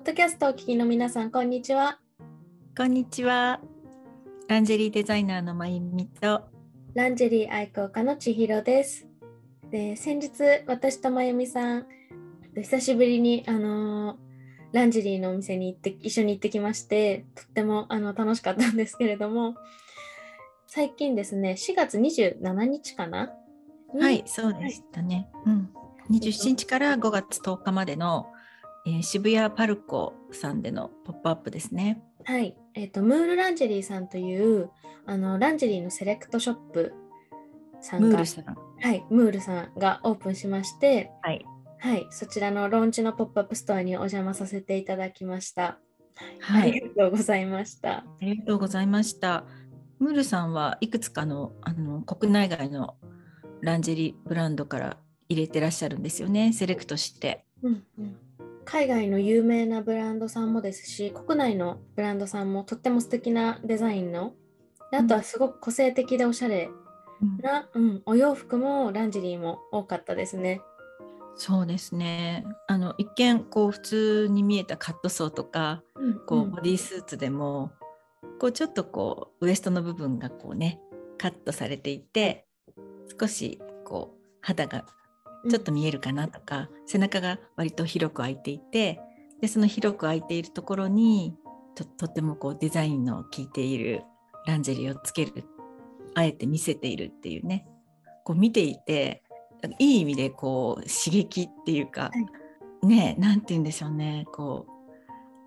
ッドキャストをお聞きの皆さん、こんにちは。こんにちは。ランジェリーデザイナーのまゆみとランジェリー愛好家の千尋です。で、先日、私とまゆみさん、久しぶりに、あのーランジェリーのお店に行って、一緒に行ってきまして、とってもあの楽しかったんですけれども、最近ですね、4月27日かな？はい、そうでしたね。うん。27日から5月10日までの、えー渋谷パルコさんでのポップアップですね。はい、えっ、と、ムールランジェリーさんという、あの、ランジェリーのセレクトショップさんが、ムールさん。はい、ムールさんがオープンしまして、はい。はい、そちらのローンチのポップアップストアにお邪魔させていただきました。はいありがとうございました。ありがとうございました。ムールさんはいくつかのあの国内外のランジェリーブランドから入れてらっしゃるんですよね。セレクトして。うんうん海外の有名なブランドさんもですし、国内のブランドさんもとっても素敵なデザインの、であとはすごく個性的でおしゃれな、うん、お洋服もランジェリーも多かったですね。そうですね。あの一見こう普通に見えたカットソーとかこううんボディースーツでも、こうちょっとこうウエストの部分がこうねカットされていて少しこう肌がちょっと見えるかなとか、背中が割と広く開いていてでその広く開いているところにととってもこうデザインの効いているランジェリーをつけるあえて見せているっていうねこう見ていていい意味でこう刺激っていうか、ねなんて言うんでしょうねこう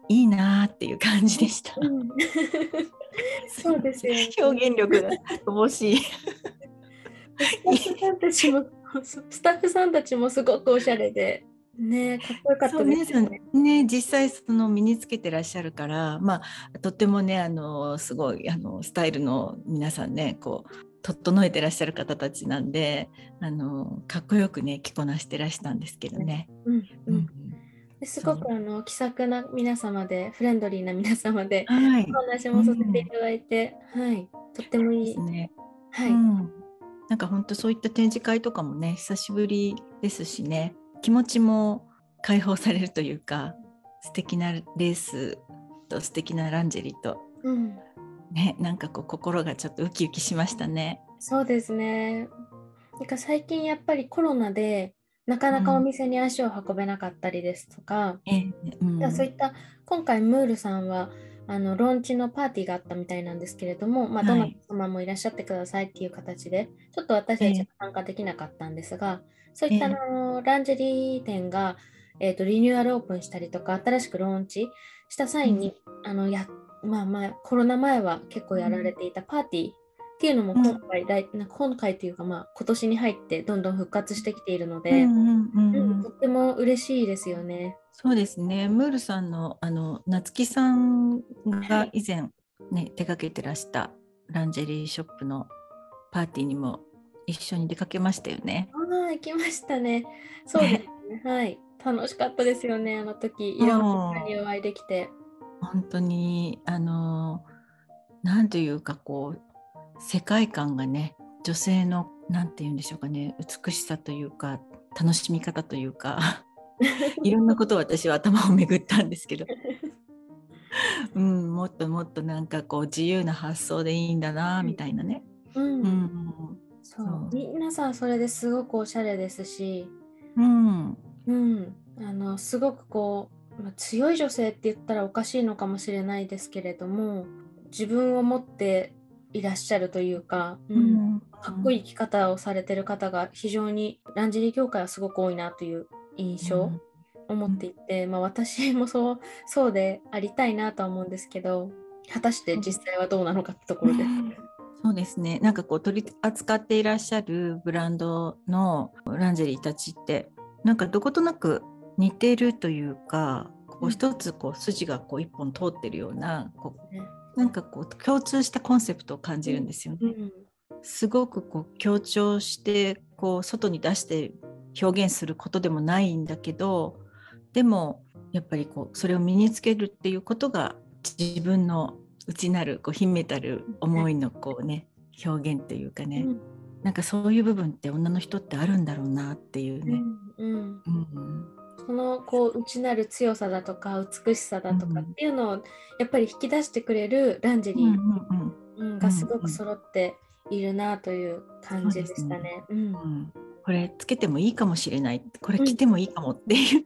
いいなーっていう感じでした。うん そうですよね表現力が乏し い。スタッフさんたちも、スタッフさんたちもすごくおしゃれで、ね、かっこよかったですよね。ね実際その身につけてらっしゃるから、まあ、とってもねあのすごいあのスタイルの皆さんねこう整えてらっしゃる方たちなんであのかっこよくね着こなしてらしたんですけどね。うんううん。ん、ですごくあの気さくな皆様で、フレンドリーな皆様で、はい。お話もさせていただいて、はい、とってもいい。ね。はい、うん、なんか本当そういった展示会とかもね久しぶりですしね気持ちも解放されるというか素敵なレースと素敵なランジェリーとうん、ねなんかこう心がちょっとウキウキしましたね。そうですね。なんか最近やっぱりコロナでなかなかお店に足を運べなかったりですとか、ええうんじゃあそういった今回ムールさんはあのローンチのパーティーがあったみたいなんですけれども、まあ、どはい。なた様もいらっしゃってくださいっていう形で、ちょっと私たちは参加できなかったんですが、そういったのランジェリー店が、えー、とリニューアルオープンしたりとか、新しくローンチした際に、あのやまあまあ、コロナ前は結構やられていたパーティーっていうのも今回、来なんか今回というか、まあ、今年に入ってどんどん復活してきているので、うんとっても嬉しいですよね。そうですねムールさんのあの夏木さんが以前、ね手掛けてらしたランジェリーショップのパーティーにも一緒に出かけましたよね。ああ、行きましたね。そうですね。はい。楽しかったですよね、あの時。いろんな方にお会いできて。本当にあのなんというかこう世界観がね女性のなんて言うんでしょうかね美しさというか楽しみ方というか いろんなことを私は頭を巡ったんですけど、うん、もっともっとなんかこう自由な発想でいいんだなみたいなね。うん。そう。皆さんそれですごくおしゃれですし、うん。うん。あの、すごくこう、まあ、強い女性って言ったらおかしいのかもしれないですけれども、自分を持っていらっしゃるというか、うん。かっこいい生き方をされてる方が非常にランジェリー業界はすごく多いなという印象を持っていて、まあ、私もそうそうでありたいなとは思うんですけど果たして実際はどうなのかってところで。そうですね。なんかこう取り扱っていらっしゃるブランドのランジェリーたちってなんかどことなく似てるというかこううん。一つこう筋がこう一本通ってるようなこね。うなんかこう共通したコンセプトを感じるんですよね。うん。すごくこう強調してこう外に出して表現することでもないんだけどでもやっぱりこうそれを身につけるっていうことが自分の内なるこう秘めたる思いのこうね表現というかね、うん。なんかそういう部分って女の人ってあるんだろうなっていうね、うん。うんうんそのこう内なる強さだとか美しさだとかっていうのをやっぱり引き出してくれるランジェリーがすごく揃っているなという感じでしたね。うん、これつけてもいいかもしれないこれ着てもいいかもっていう、うん、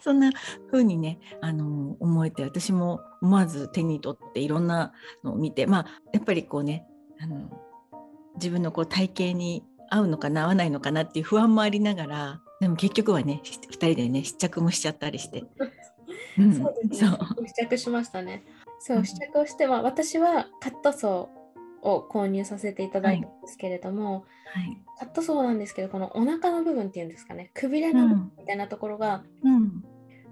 そんな風にねあの思えて私も思わず手に取っていろんなのを見てまあやっぱりこうねあの自分のこう体型に合うのかな合わないのかなっていう不安もありながらでも結局はね2人でね試着もしちゃったりして。うん、そうですね。試着しましたね。そう試着をしては私はカットソーを購入させていただいたんですけれども、はい、カットソーなんですけどこのお腹の部分っていうんですかねくびれの部分みたいなところが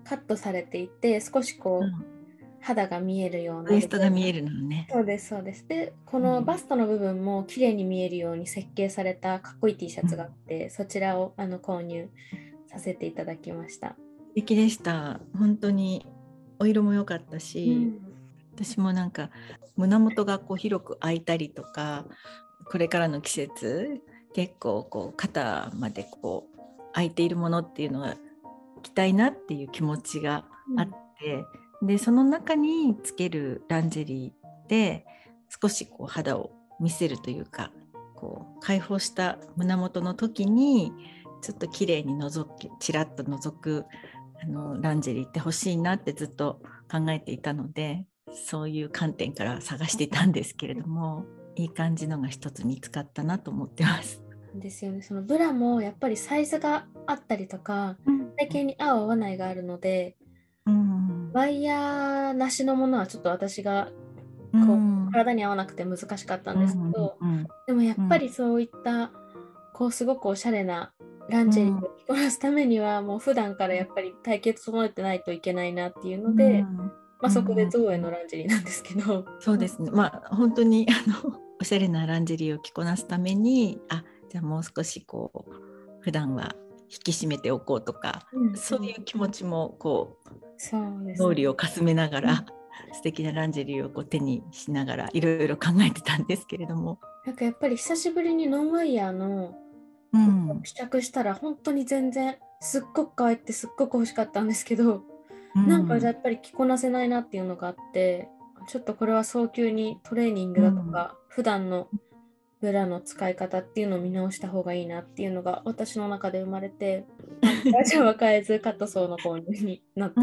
カットされていて少しこう、うん肌が見えるようなウエストが見えるのね。そうですそうです。でこのバストの部分も綺麗に見えるように設計されたかっこいい T シャツがあって、うん、そちらをあの購入させていただきました。素敵でした。本当にお色も良かったし、うん、私もなんか胸元がこう広く開いたりとかこれからの季節結構こう肩までこう開いているものっていうのが着たいなっていう気持ちがあって、うんでその中につけるランジェリーで少しこう肌を見せるというかこう解放した胸元の時にちょっと綺麗に覗きちらっと覗くあのランジェリーって欲しいなってずっと考えていたのでそういう観点から探していたんですけれどもいい感じのが一つ見つかったなと思ってます。ですよね。そのブラもやっぱりサイズがあったりとか体型に合う合わないがあるので、うん、ワイヤーなしのものはちょっと私がこう、うん、体に合わなくて難しかったんですけど、うん、でもやっぱりそういったこうすごくおしゃれなランジェリーを着こなすためには、もう普段からやっぱり体型整えてないといけないなっていうので、まあ、そこで造園のランジェリーなんですけど。そうですね。まあ本当にあのおしゃれなランジェリーを着こなすためにあじゃあもう少しこう普段は引き締めておこうとか、うん、そういう気持ちもこうね、脳裏をかすめながら、うん、素敵なランジェリーをこう手にしながらいろいろ考えてたんですけれども。なんかやっぱり久しぶりにノンワイヤーの試着したら本当に全然すっごく可愛くてすっごく欲しかったんですけど、うん、なんかやっぱり着こなせないなっていうのがあってちょっとこれは早急にトレーニングだとか、うん、普段のブラの使い方っていうのを見直した方がいいなっていうのが私の中で生まれて 会社は変えずカットソーの購入になった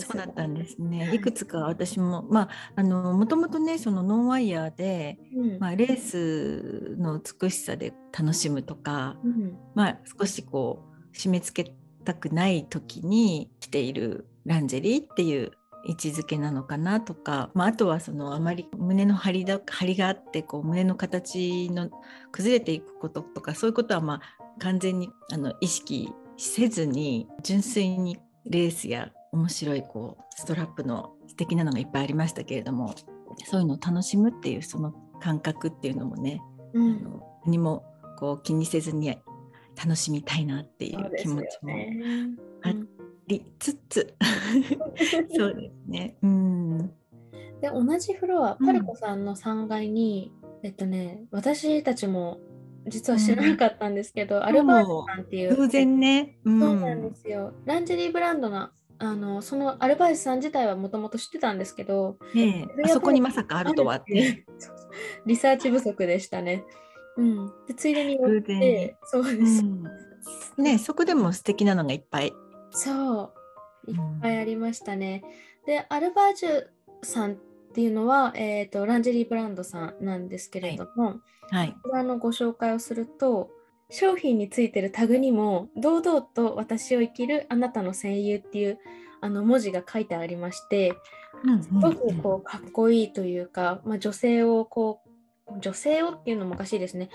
そうだったんですね。いくつか私も、まあ、あの、もともとね、そのノンワイヤーで、うん、まあ、レースの美しさで楽しむとか。うん、まあ、少しこう、締め付けたくない時に着ているランジェリーっていう位置づけなのかなとか、まあ、あとはそのあまり胸の張りだ張りがあってこう胸の形の崩れていくこととかそういうことはまあ完全にあの意識せずに純粋にレースや面白いこうストラップの素敵なのがいっぱいありましたけれどもそういうのを楽しむっていうその感覚っていうのもね、うん、あの何もこう気にせずに楽しみたいなっていう気持ちもあっりつつ。そうですね。うん、で同じフロアパルコさんの3階に、うん、えっとね私たちも実は知らなかったんですけど、うん、アルバートさんっていう。偶然ね、うん、そうなんですよ。ランジェリーブランドのあのそのアルバイトさん自体はもともと知ってたんですけど、えあそこにまさかあるとはって。リサーチ不足でしたね。うん、でついでに寄ってそうです、うん、ねそこでも素敵なのがいっぱいそう。いっぱいありましたね。うん、でアルバージュさんっていうのは、えーと、ランジェリーブランドさんなんですけれども、はい、こちらのご紹介をすると商品についてるタグにも堂々と私を生きるあなたの戦友っていうあの文字が書いてありまして、すごくこうかっこいいというか、まあ、女性をこう女性をっていうのもおかしいですね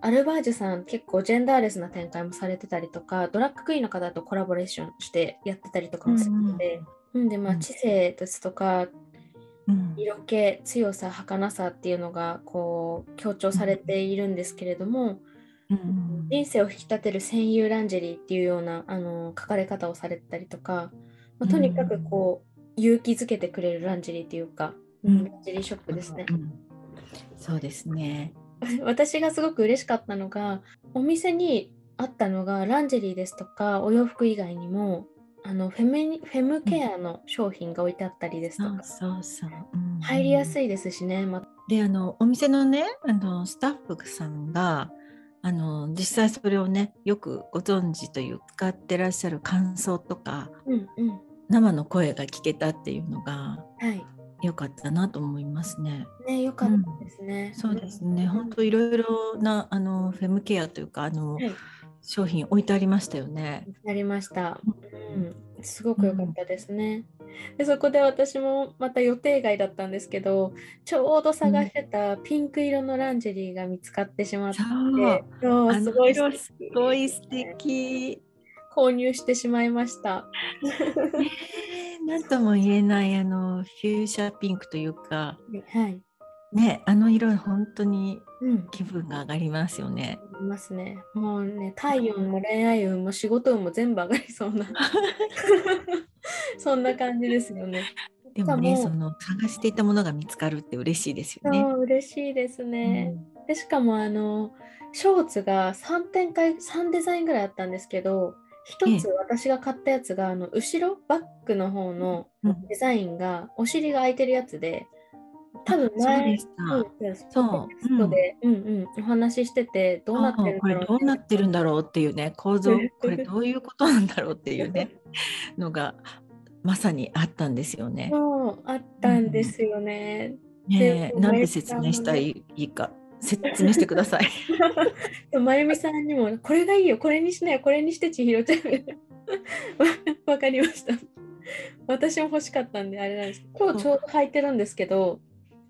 アルバージュさん結構ジェンダーレスな展開もされてたりとかドラッグクイーンの方とコラボレーションしてやってたりとかもするので、うん、うん、でまあ知性ですとか、うん、色気強さ儚さっていうのがこう強調されているんですけれども、うん、人生を引き立てる戦友ランジェリーっていうようなあの書かれ方をされてたりとか、まあ、とにかくこう勇気づけてくれるランジェリーっていうか、ランジェリーショップですね。そうですね。私がすごく嬉しかったのがお店にあったのがランジェリーですとかお洋服以外にもあのフェミフェムケアの商品が置いてあったりですとか、そうそう。うん、入りやすいですしね。ま、であのお店のねあのスタッフさんがあの実際それをねよくご存知という使ってらっしゃる感想とか、うんうん、生の声が聞けたっていうのが、はい、良かったなと思いますね。ね、良かったですね。うん、そうですね。本当いろいろなあのフェムケアというかあの、はい、商品置いてありましたよね。ありました。うん、すごく良かったですね。うん、でそこで私もまた予定外だったんですけど、ちょうど探してたピンク色のランジェリーが見つかってしまって、そうすごい。すごい素敵。購入してしまいました。何とも言えないあのフューシャピンクというか、はい、ねあの色本当に気分が上がりますよね。うん、りますね。もうね体温も恋愛運も仕事運も全部上がりそうな そんな感じですよね。でもねその探していたものが見つかるって嬉しいですよね。嬉しいですね。うん、でしかもあのショーツが3展開3デザインぐらいあったんですけど一つ私が買ったやつが、あの後ろバックの方のデザインが、お尻が開いてるやつで多分前そうそうで、う。ん、うんうんお話ししててどうなってるんだろうどうなってるんだろうっていうね構造これどういうことなんだろうっていうね のがまさにあったんですよね。そうあったんですよね。うん、ねなんで説明したらいいか説明してください。まゆみさんにも、これがいいよ、これにしなよ、これにして千尋ちゃん。わかりました。私も欲しかったんで、あれなんです今日ちょうど履いてるんですけど、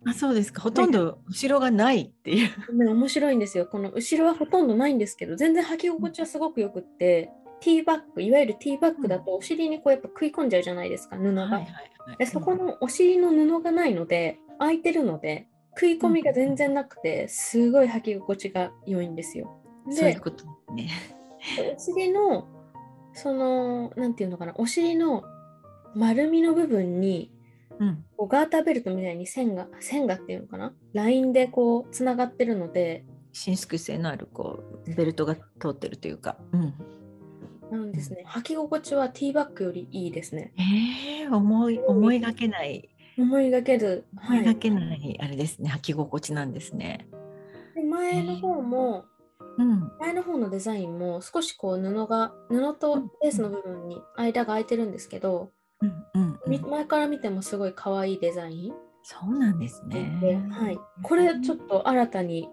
あそうですかほとんど後ろがないっていう。ね、面白いんですよ。この後ろはほとんどないんですけど、全然履き心地はすごくよくって、ティーバッグ、いわゆるティーバッグだとお尻にこうやっぱ食い込んじゃうじゃないですか、布が。でそこのお尻の布がないので、空いてるので、食い込みが全然なくて、すごい履き心地が良いんですよ。でそういうことね。お尻の、その、なんていうのかな、お尻の丸みの部分に、うん、こうガーターベルトみたいに線が、線がっていうのかな、ラインでこう、つながってるので、伸縮性のあるこうベルトが通ってるというか。うんなんですね。履き心地はティーバッグよりいいですね。えー、思い思いがけない思いがける。思いがけないあれですね、履き心地なんですね。で前の方も、うん、前の方のデザインも少しこう布が布とレースの部分に間が空いてるんですけど、うんうんうん、前から見てもすごい可愛いデザイン。そうなんですね。はい、これちょっと新たに、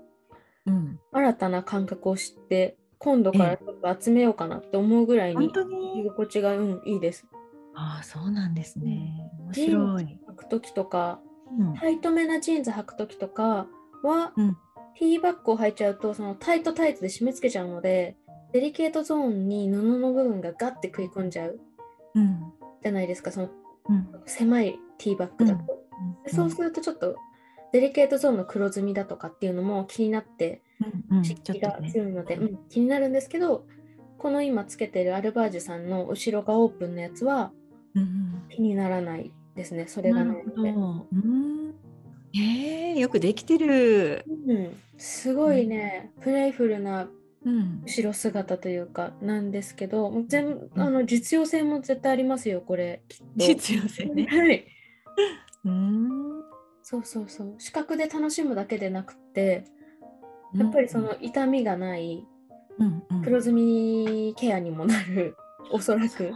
うん、新たな感覚を知って今度からちょっと集めようかなって思うぐらいに？居心地が、うん、いいです。ああそうなんですね。面白い。履く時とか、うん、タイトめなジーンズ履く時とかは、うん、 Tバックを履いちゃうとそのタイトタイツで締め付けちゃうのでデリケートゾーンに布の部分がガッて食い込んじゃう、うん、じゃないですかその、狭い Tバックだと、そうするとちょっとデリケートゾーンの黒ずみだとかっていうのも気になって湿気が強いので、うん。気になるんですけどこの今つけてるアルバージュさんの後ろがオープンのやつは気にならないですね、それがないので。うん。えー、よくできてる。うん、すごいね、プレイフルな後ろ姿というかなんですけど、うん、全あの実用性も絶対ありますよこれ実用性ね。はい。うん。そうそうそう。視覚で楽しむだけでなくてやっぱりその痛みがない、黒ずみケアにもなるおそらく。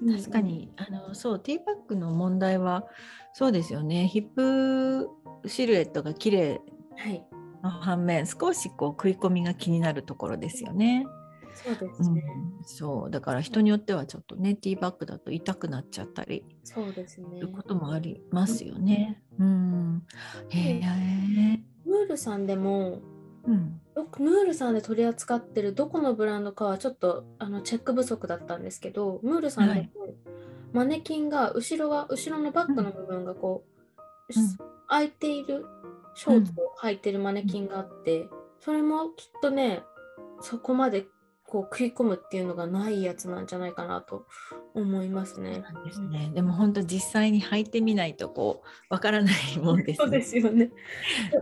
確かに、あのそうティーバッグの問題はそうですよね。ヒップシルエットが綺麗の反面、はい、少しこう食い込みが気になるところですよね。そうですね、うん、そう。だから人によってはちょっとねティーバッグだと痛くなっちゃったりそうですね。いうこともありますよね。うん、へえ。ムールさんでもうん、ムールさんで取り扱ってるどこのブランドかはちょっとあのチェック不足だったんですけどムールさんでもマネキンが後ろが後ろのバッグの部分がこう、うん、開いているショーツを履いてるマネキンがあって、それもきっとねそこまでこう食い込むっていうのがないやつなんじゃないかなと思いますね。ですね。でも本当実際に履いてみないとこうわからないもんです、ね、そうですよね。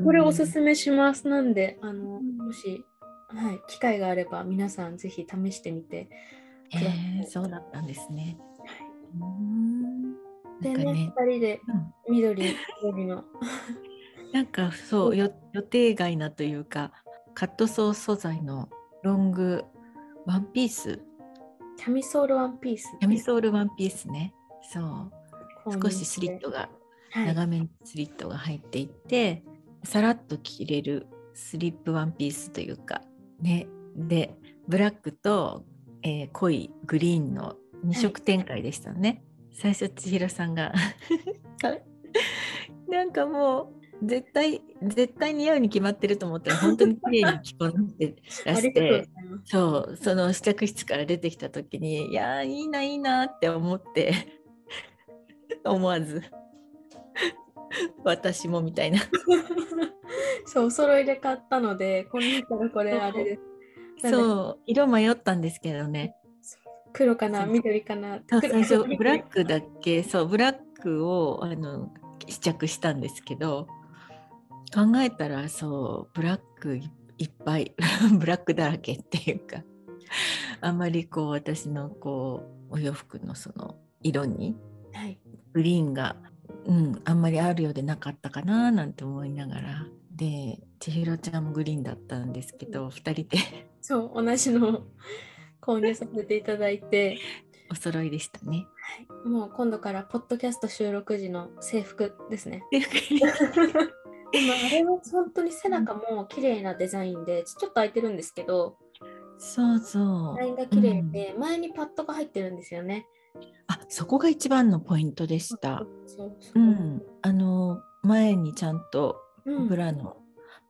これおすすめします。なんであのもしはい、機会があれば皆さんぜひ試してみてえー、そうだったんですね。はい、でねね2人で緑、緑の なんかそう予定外なというかカットソー素材のロングワンピース。キャミソールワンピースキャミソールワンピースね。そう。少しスリットが、はい、長めにスリットが入っていてさらっと着れるスリップワンピースというか。ね。でブラックと、えー、濃いグリーンの2色展開でしたね、はい、最初千尋さんが なんかもう絶対絶対似合うに決まってると思ったら本当に綺麗に着こなして らしてそうその試着室から出てきた時にいやいいないいなって思って 思わず私もみたいな。そうお揃いで買ったのでこの中からこれあれです。そう色迷ったんですけどね。黒かな緑かな最初ブラックだけ？そうブラックをあの試着したんですけど考えたらそうブラックいっぱい ブラックだらけっていうかあんまりこう私のこうお洋服のその色にグリーンが、うん、あんまりあるようでなかったかななんて思いながら。で千尋ちゃんもグリーンだったんですけど2人で。そう同じの購入させていただいて。お揃いでしたね、はい、もう今度からポッドキャスト収録時の制服ですね今あれは本当に背中も綺麗なデザインでちょっと開いてるんですけどそうそう。デザインが綺麗で、うん、前にパッドが入ってるんですよね。あそこが一番のポイントでした。うん、あの前にちゃんとブラの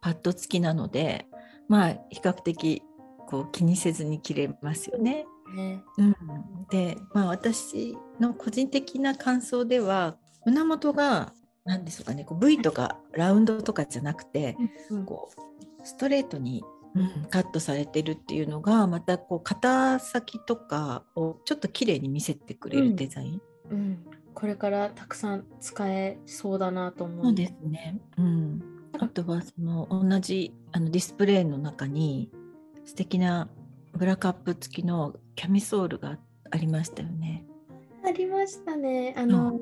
パッド付きなので、うん、まあ比較的こう気にせずに着れますよね。ね。うん、で、まあ、私の個人的な感想では胸元が何でしょうかね。こう V とかラウンドとかじゃなくて、うん、こうストレートにうん、カットされてるっていうのがまたこう肩先とかをちょっと綺麗に見せてくれるデザイン、うん、うん、これからたくさん使えそうだなと思う。そうですね、うん、あとはその同じあのディスプレイの中に素敵なブラカップ付きのキャミソールがありましたよね。ありましたね。あの、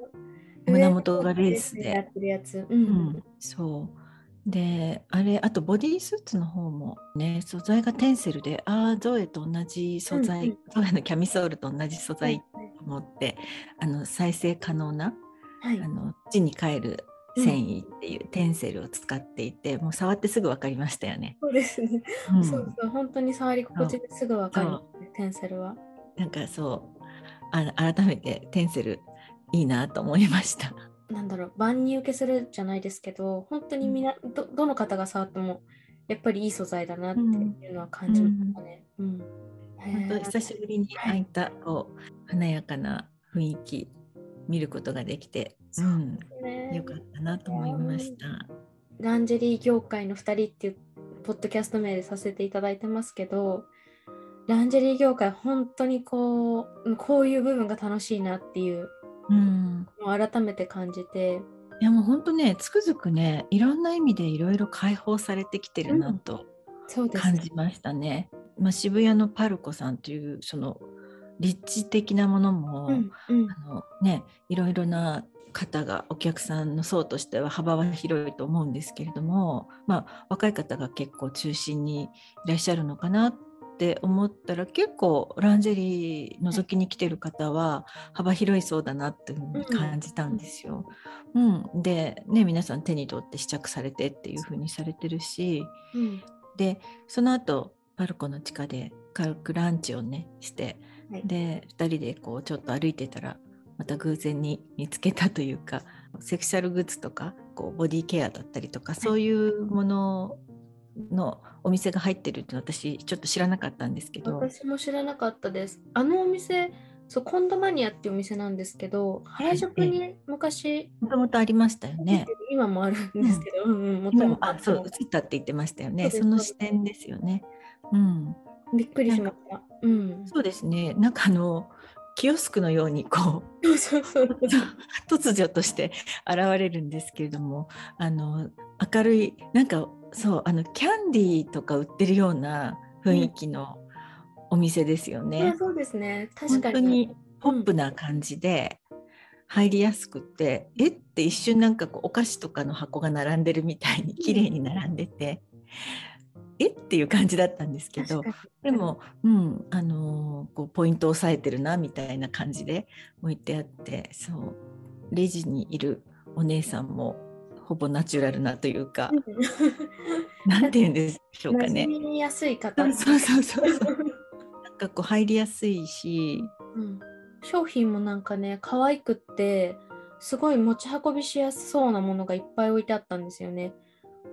胸元がレースで。やってるやつ、うん、そう。であれあとボディースーツの方もね素材がテンセルでああゾエと同じ素材、うん、ゾエのキャミソールと同じ素材と思って、あの再生可能な、はい、あの地に帰る繊維っていうテンセルを使っていて、うん、もう触ってすぐ分かりましたよね。そうですね。うん、そうそう本当に触り心地ですぐ分かる、ね、テンセルは。なんかそう。あ改めてテンセルいいなと思いました。なんだろう万人受けするじゃないですけど本当にみな、うん、どどの方が触ってもやっぱりいい素材だなっていうのは感じましたね。うん、本当久しぶりにああいったこう華やかな雰囲気見ることができて、うん、ね、よかったなと思いました。ランジェリー業界の2人っていうポッドキャスト名でさせていただいてますけどランジェリー業界本当にこうこういう部分が楽しいなっていううん、改めて感じて。いやもう本当ねつくづくねいろんな意味でいろいろ解放されてきてるなと感じましたね。うん、まあ、渋谷のパルコさんというその立地的なものも、うんうん、あのね、いろいろな方がお客さんの層としては幅は広いと思うんですけれども、まあ、若い方が結構中心にいらっしゃるのかなって思ったら結構ランジェリー覗きに来てる方は幅広いそうだなっていうふうに感じたんですよ。うん、うん、で、ね、皆さん手に取って試着されてっていうふうにされてるし、うん、でその後パルコの地下で軽くランチをねして、はい、で2人でこうちょっと歩いてたらまた偶然に見つけたというかセクシャルグッズとかこうボディケアだったりとかそういうもののお店が入ってるって私ちょっと知らなかったんですけど。私も知らなかったです。あのお店そうコンドマニアっていうお店なんですけど原宿に昔もともとありましたよね。今もあるんですけど、うん、もともとそう映ったって言ってましたよね。その視点ですよね。うん。びっくりしました。うん、そうですね。なんかあのキオスクのようにこう 突如として現れるんですけれどもあの明るいなんかそうあのキャンディーとか売ってるような雰囲気のお店ですよね。そうですね。確かに。本当にポップな感じで入りやすくて、うん、えって一瞬なんかこうお菓子とかの箱が並んでるみたいに綺麗に並んでて、え？っていう感じだったんですけどでも、うん、あのこうポイントを押さえてるなみたいな感じで置いてあってそうレジにいるお姉さんもほぼナチュラルなというか、なんて言うんでしょうかね。みやすい方。そうそうそうそう。なんかこう入りやすいし、うん、商品もなんかね可愛くってすごい持ち運びしやすそうなものがいっぱい置いてあったんですよね。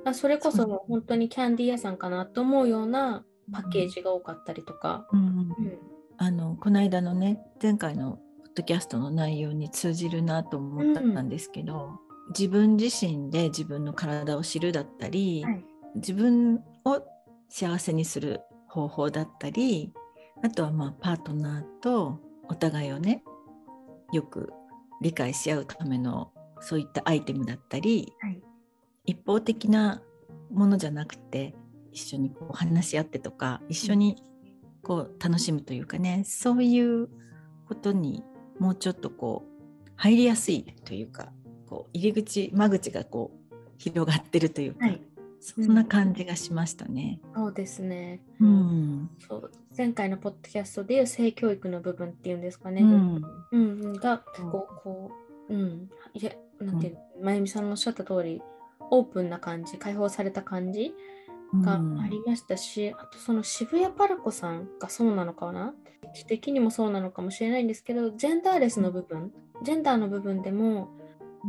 あそれこそ本当にキャンディー屋さんかなと思うようなパッケージが多かったりとか。うん。うん、あのこの間のね前回のポッドキャストの内容に通じるなと思ったんですけど、うん、自分自身で自分の体を知るだったり、はい、自分を幸せにする方法だったりあとはまあパートナーとお互いをねよく理解し合うためのそういったアイテムだったり、はい、一方的なものじゃなくて一緒にこう話し合ってとか一緒にこう楽しむというかねそういうことにもうちょっとこう入りやすいというかこう入り口間口がこう広がってるというか、はい、そんな感じがしましたね。そうですね。うん、そう。前回のポッドキャストでいう性教育の部分っていうんですかね。うん、うん、がこうこううん。いやなんていう、うん、まゆみさんのおっしゃった通りオープンな感じ解放された感じがありましたし、うん、あとその渋谷パルコさんがそうなのかな？知的にもそうなのかもしれないんですけどジェンダーレスの部分ジェンダーの部分でも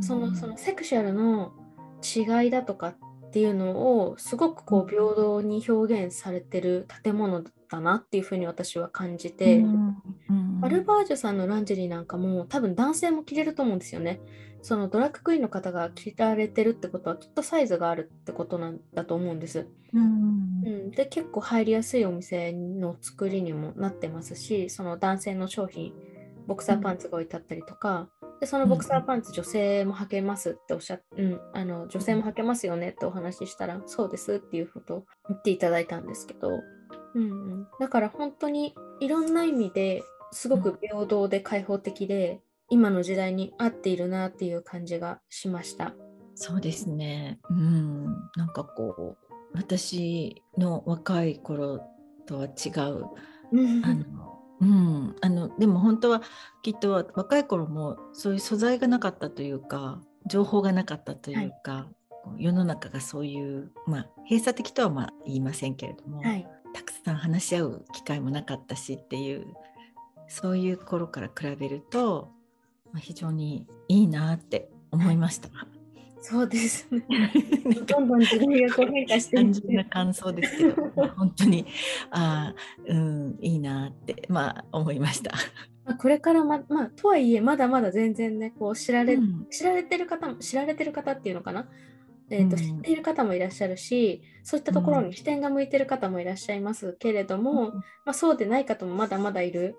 そのそのセクシュアルの違いだとかっていうのをすごくこう平等に表現されてる建物だなっていうふうに私は感じて、うん。うん、アルバージュさんのランジェリーなんかも多分男性も着れると思うんですよね。そのドラッグクイーンの方が着られてるってことはきっとサイズがあるってことなんだと思うんです。うん、うん、で結構入りやすいお店の作りにもなってますしその男性の商品ボクサーパンツが置いてあったりとか、でそのボクサーパンツ、女性も履けますっておっしゃって、うん、あの女性も履けますよねってお話ししたら、そうですっていうことを言っていただいたんですけど、うんうん、だから本当にいろんな意味ですごく平等で開放的で、今の時代に合っているなっていう感じがしました。そうですね。うん、なんかこう私の若い頃とは違う、あのうん、あのでも本当はきっと若い頃もそういう素材がなかったというか情報がなかったというか、はい、世の中がそういう、まあ、閉鎖的とはまあ言いませんけれども、はい、たくさん話し合う機会もなかったしっていうそういう頃から比べると、まあ、非常にいいなって思いました。はいそうですね。どんどん時代がこう変化して単純な感想ですけど、本当にあうんいいなってまあ思いました。まあこれからままあとはいえまだまだ全然ねこう知られ、うん、知られてる方も知られてる方っていうのかな？えーと、うん、知っている方もいらっしゃるしそういったところに視点が向いてる方もいらっしゃいますけれども、うん、まあ、そうでない方もまだまだいる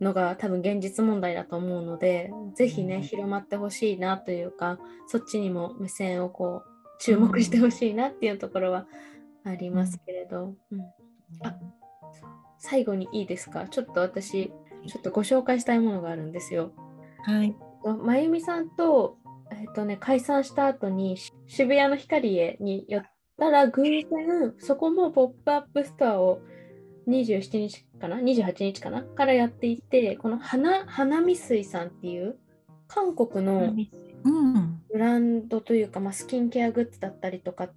のが多分現実問題だと思うので是非ね、広まってほしいなというかそっちにも目線をこう注目してほしいなっていうところはありますけれど、うん、あ最後にいいですか？ちょっと私ちょっとご紹介したいものがあるんですよ。はい。まゆみさんと,、えーとね、解散した後に渋谷のヒカリエに寄ったら偶然そこもポップアップストアを27日かな？28日かな？からやっていてこの花花見水さんっていう韓国のブランドというか、まあ、スキンケアグッズだったりとか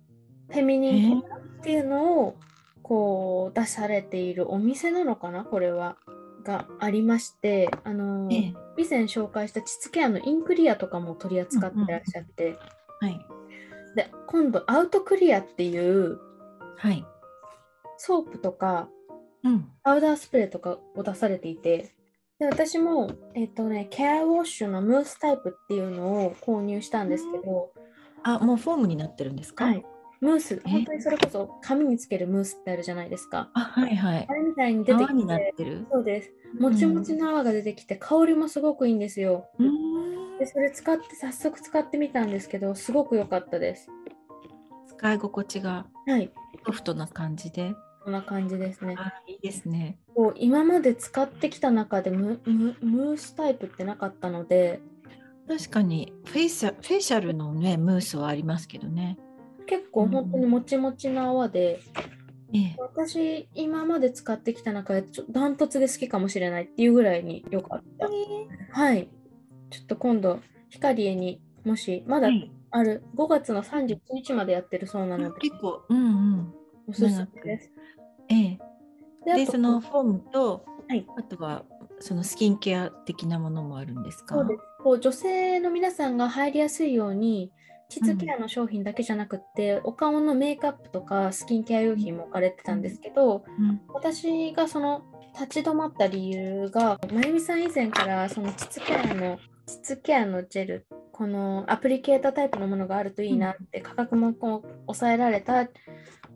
フェミニンっていうのをこう出されているお店なのかな？これはがありましてあの、以前紹介した膣ケアのインクリアとかも取り扱ってらっしゃって、うんうん、はい、で今度アウトクリアっていう、はい、ソープとかうん、パウダースプレーとかを出されていてで私も、えっ、ー、とね、ケアウォッシュのムースタイプっていうのを購入したんですけど、あもうフォームになってるんですか？はいムース、本当にそれこそ髪につけるムースってあるじゃないですか。あ、はいはい。あれみたいに出てきて、てそうです。もちもちの泡が出てきて、香りもすごくいいんですよ。で、それ使って、早速使ってみたんですけど、すごく良かったです。使い心地が、はい。ソフトな感じで。こんな感じですね。あいいですね。こう今まで使ってきた中でムムムースタイプってなかったので確かにフェイシャフェイシャルのねムースはありますけどね。結構本当にもちもちな泡で、ええ、私今まで使ってきた中でちょダントツで好きかもしれないっていうぐらいによかった。はい。ちょっと今度光栄にもしまだはいある5月の31日までやってるそうなので結構うんうん。おすすめです。ええ。でそのフォームと、はい。あとはそのスキンケア的なものもあるんですか？そうです。こう女性の皆さんが入りやすいように膣ケアの商品だけじゃなくって、お顔のメイクアップとかスキンケア用品も置かれてたんですけど、うん。私がその立ち止まった理由がまゆみさん以前からその膣ケアの膣ケアのジェルこのアプリケータータイプのものがあるといいなって、価格もこう抑えられた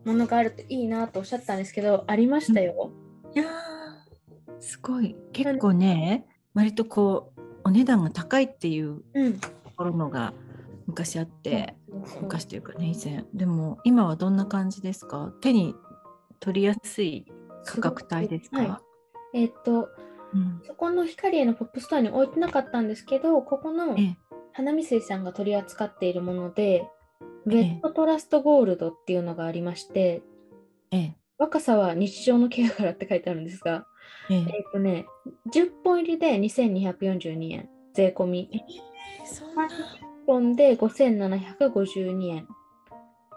ものがあるといいなとおっしゃったんですけどありましたよ。いやーすごい。結構ね割とこうお値段が高いっていううん。ところのが昔あって、そうそう昔というかね以前。でも今はどんな感じですか？手に取りやすい価格帯ですか、はえっ、とうん。そこの光栄のポップストアに置いてなかったんですけど、ここのええ。花見水さんが取り扱っているもので、ウええ。ェットトラストゴールドっていうのがありまして、ええ。若さは日常のケアからって書いてあるんですが、ええ。えっ、とね、10本入りで2242円、税込み。そう30本で5752円。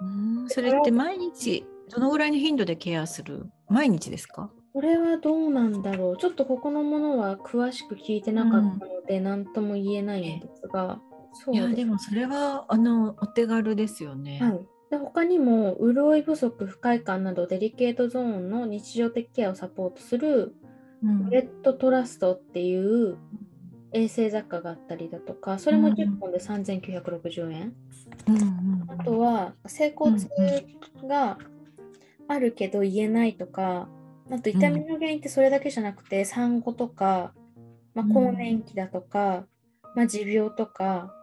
うんそれって毎日どのぐらいの頻度でケアする？毎日ですか？これはどうなんだろう。ちょっとここのものは詳しく聞いてなかったので、何とも言えないんですが、そういやでもそれはあのお手軽ですよね。はい、で他にも潤い不足不快感などデリケートゾーンの日常的ケアをサポートするうん。レッドトラストっていう衛生雑貨があったりだとかそれもうん10本で3960円、うんうん。あとは整骨があるけど言えないとかあと痛みの原因ってそれだけじゃなくて産後とか、まあ、うん。更年期だとか、まあ、持病とか、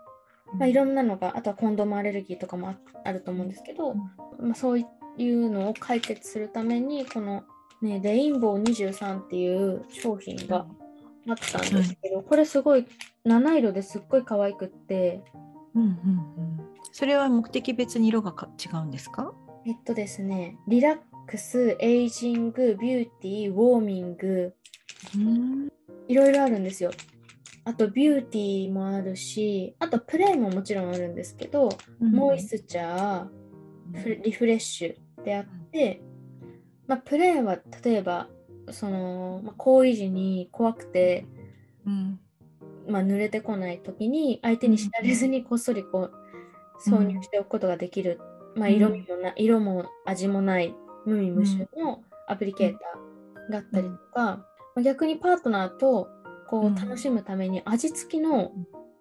まあ、いろんなのがあとはコンドームアレルギーとかもああると思うんですけど、まあ、そういうのを解決するためにこの、ね、レインボー23っていう商品があったんですけど、これすごい七色ですっごい可愛くって。うんうんうん。それは目的別に色がか違うんですか？えっとですねリラックスエイジングビューティーウォーミング。うん。いろいろあるんですよ。あとビューティーもあるしあとプレイももちろんあるんですけど、モイスチャーフリフレッシュであって、まあ、プレーは例えばその、まあ、行為時に怖くて、うん。まあ、濡れてこない時に相手に知られずにこっそりこう挿入しておくことができる、まあ、うん。色味もな色も味もない無味無臭のアプリケーターがあったりとか、まあ逆にパートナーとこう楽しむために味付きの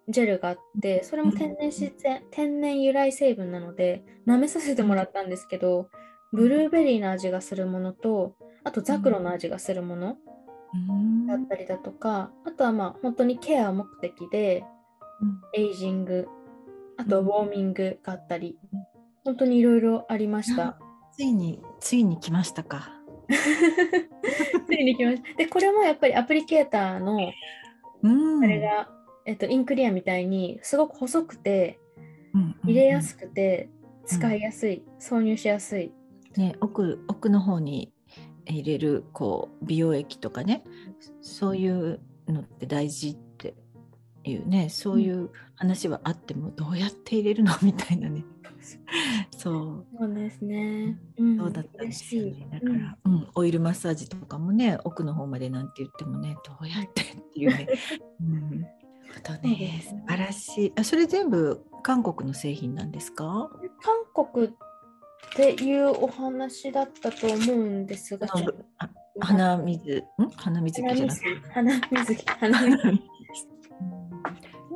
ジェルがあってそれも天然自然天然由来成分なので舐めさせてもらったんですけどブルーベリーの味がするものとあとザクロの味がするものうん。だったりだとかあとはまあ本当にケア目的でうん。エイジングあとうん。ウォーミングがあったり本当にいろいろありました。ついについに来ましたか。ついに来ました。でこれもやっぱりアプリケーターのうん。あれが、えっと、インクリアみたいにすごく細くてうん入れやすくて使いやすい、挿入しやすい。ね、奥奥の方に入れるこう美容液とかねそういうのって大事っていうねそういう話はあってもどうやって入れるの？みたいなね そう。そうですね。うん、そうだったんですよね。だか嬉しい。ら、うん。オイルマッサージとかもね奥の方までなんて言ってもねどうやってっていうね。うん。あとそうでね。素晴らしい。あそれ全部韓国の製品なんですか？韓国っていうお話だったと思うんですが、鼻水。ん？鼻水鼻木じゃなく水。て鼻水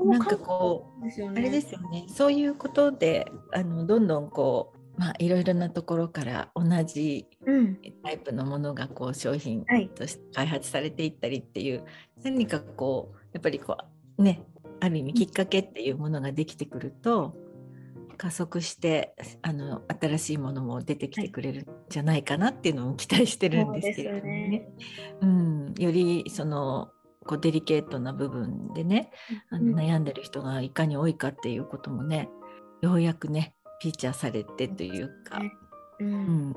なんかこうあれですよね。そういうことであのどんどんこうまあいろいろなところから同じうん。タイプのものがこう商品はい。として開発されていったりっていう何かこうやっぱりこうねある意味きっかけっていうものができてくると加速してあの新しいものも出てきてくれるんじゃないかなっていうのを期待してるんですけれどもね。ね。うん、よりそのこうデリケートな部分でね、あの悩んでる人がいかに多いかっていうこともねようやくねフィーチャーされてというか。うん、うん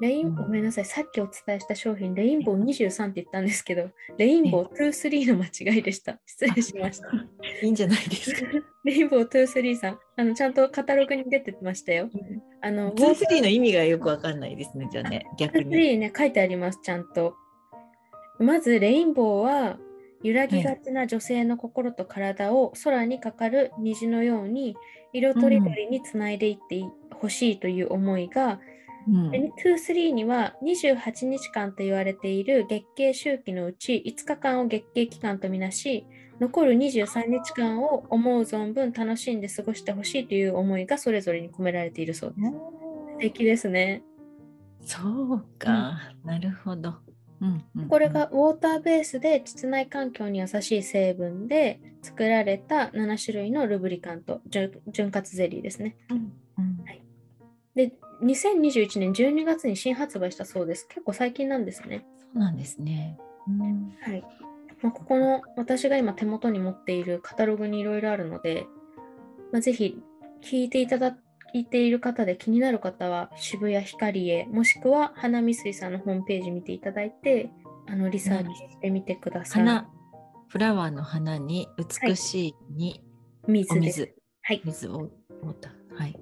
レインごめんなさい、さっきお伝えした商品、レインボー23って言ったんですけど、レインボー23の間違いでした。失礼しました。いいんじゃないですか。レインボー23さん、あのちゃんとカタログに出てましたよ。あの23の意味がよくわかんないですね、じゃあね、逆に。23ね、書いてあります、ちゃんと。まず、レインボーは、揺らぎがちな女性の心と体を空にかかる虹のように色とりどりにつないでいってほしいという思いが、うん、2-3には28日間と言われている月経周期のうち5日間を月経期間とみなし残る23日間を思う存分楽しんで過ごしてほしいという思いがそれぞれに込められているそうです。素敵ですね。そうか、うん、なるほど。これがウォーターベースで膣内環境に優しい成分で作られた7種類のルブリカント潤滑ゼリーですね。うんうんはい、で2021年12月に新発売したそうです。結構最近なんですね。そうなんですね。うん、はいまあ、ここの私が今手元に持っているカタログにいろいろあるので、まあ、ぜひ聞いていただいている方で気になる方は渋谷ヒカリエもしくは花見水さんのホームページ見ていただいてあのリサーチしてみてください。花フラワーの花に美しいに、はい、水水,、はい、水をはい、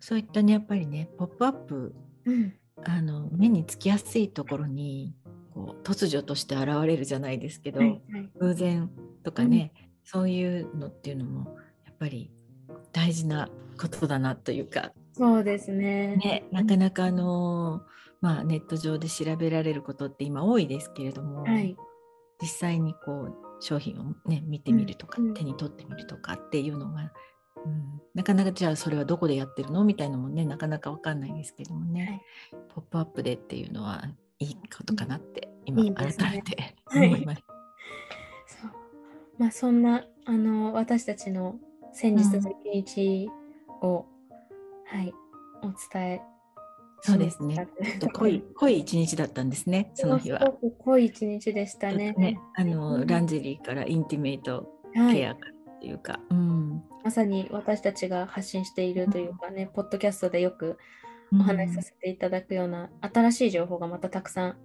そういったねやっぱりねポップアップ、うん、あの目につきやすいところにこう突如として現れるじゃないですけど、はいはい、偶然とかね、うん、そういうのっていうのもやっぱり大事なことだなというか。そうですね。ねなかなかあの、まあ、ネット上で調べられることって今多いですけれども、はい、実際にこう商品を、ね、見てみるとか、うん、手に取ってみるとかっていうのがうん、なかなかじゃあそれはどこでやってるのみたいなのもねなかなか分かんないですけどもね、はい、ポップアップでっていうのはいいことかなって今改めて思います。そう。まあ、そんなあの私たちの先日の一日を、うん、はいお伝えそうですね。濃い濃い一日だったんですね。その日は。すごく濃い一日でしたね。ねあの、ランジェリーからインティメイトケアっていうか、はい、うん、まさに私たちが発信しているというかね、うん、ポッドキャストでよくお話しさせていただくような、新しい情報がまたたくさん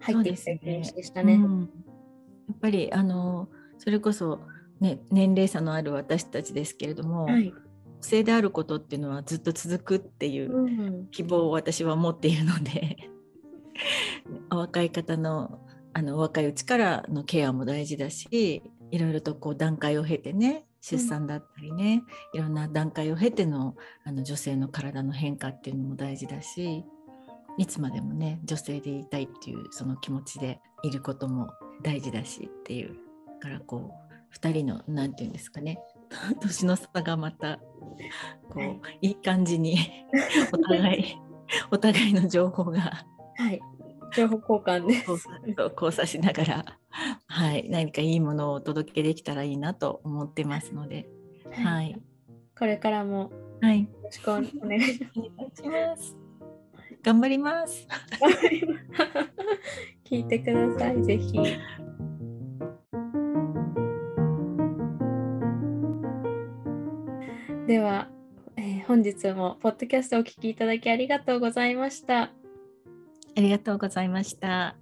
入ってきた一日でしたね。ねうん、やっぱりあのそれこそ、ね、年齢差のある私たちですけれども、はい、女性であることっていうのはずっと続くっていう希望を私は持っているので お若い方のあの若いうちからのケアも大事だしいろいろとこう段階を経てね出産だったりね、うん、いろんな段階を経てのあの女性の体の変化っていうのも大事だしいつまでもね女性でいたいっていうその気持ちでいることも大事だしっていうだからこう2人の何て言うんですかね 年の差がまたこうい。い感じに お互いお互いの情報が、はい、情報交換で交差しながら、はい、何かいいものをお届けできたらいいなと思ってますので、はい、これからもはい、よろしくお願いします。頑張ります。聞いてください、ぜひ。では、えー、本日もポッドキャストをお聞きいただきありがとうございました。ありがとうございました。